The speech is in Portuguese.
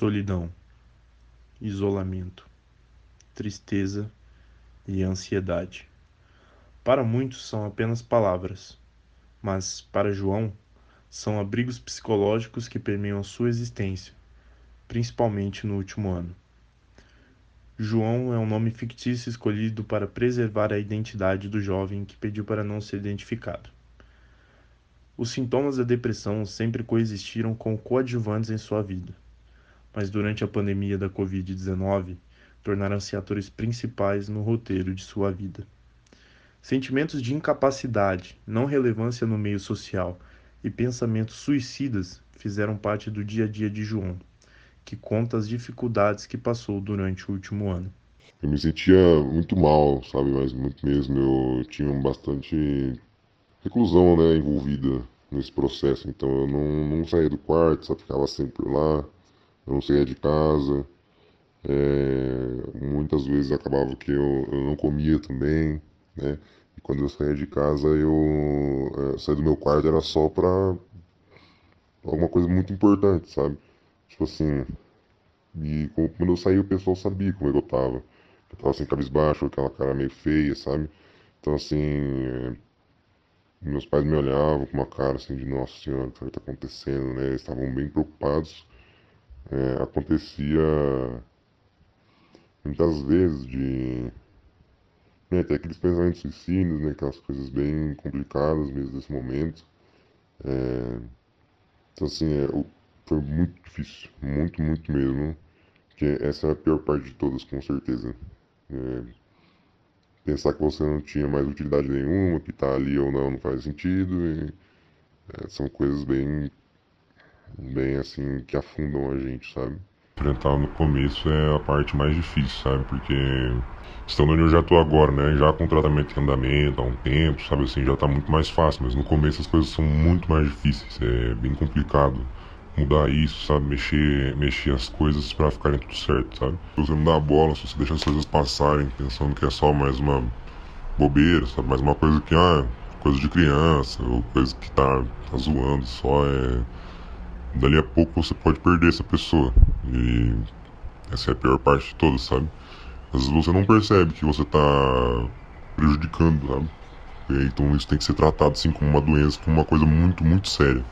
solidão, isolamento, tristeza e ansiedade. Para muitos são apenas palavras, mas para João são abrigos psicológicos que permeiam a sua existência, principalmente no último ano. João é um nome fictício escolhido para preservar a identidade do jovem que pediu para não ser identificado. Os sintomas da depressão sempre coexistiram com coadjuvantes em sua vida, mas durante a pandemia da Covid-19 tornaram-se atores principais no roteiro de sua vida. Sentimentos de incapacidade, não relevância no meio social e pensamentos suicidas fizeram parte do dia a dia de João que conta as dificuldades que passou durante o último ano. Eu me sentia muito mal, sabe, mas muito mesmo. Eu tinha bastante reclusão, né, envolvida nesse processo. Então eu não, não saía do quarto, só ficava sempre lá. Não saía de casa. É, muitas vezes acabava que eu, eu não comia também, né? E quando eu saía de casa, eu é, saía do meu quarto era só pra alguma coisa muito importante, sabe? Tipo assim, e quando eu saí o pessoal sabia como eu tava. Eu tava assim, cabisbaixo, aquela cara meio feia, sabe? Então assim, é... meus pais me olhavam com uma cara assim de nossa senhora, o que tá acontecendo, né? Eles estavam bem preocupados. É, acontecia muitas vezes de né, ter aqueles pensamentos suicidas, né, aquelas coisas bem complicadas mesmo nesse momento. É, então assim, é, foi muito difícil, muito, muito mesmo. Que essa é a pior parte de todas, com certeza. É, pensar que você não tinha mais utilidade nenhuma, que tá ali ou não, não faz sentido. E, é, são coisas bem, bem assim, que afundam a gente, sabe? Enfrentar no começo é a parte mais difícil, sabe? Porque estando onde eu já tô agora, né? Já com tratamento em andamento há um tempo, sabe assim, já tá muito mais fácil. Mas no começo as coisas são muito mais difíceis, é bem complicado mudar isso, sabe? Mexer, mexer as coisas para ficarem tudo certo, sabe? Se você não dá a bola, se você deixa as coisas passarem pensando que é só mais uma bobeira, sabe? Mais uma coisa que, ah, coisa de criança, ou coisa que tá, tá zoando só, é. Dali a pouco você pode perder essa pessoa. E essa é a pior parte de todas, sabe? Às vezes você não percebe que você tá prejudicando, sabe? Então isso tem que ser tratado assim como uma doença, como uma coisa muito, muito séria.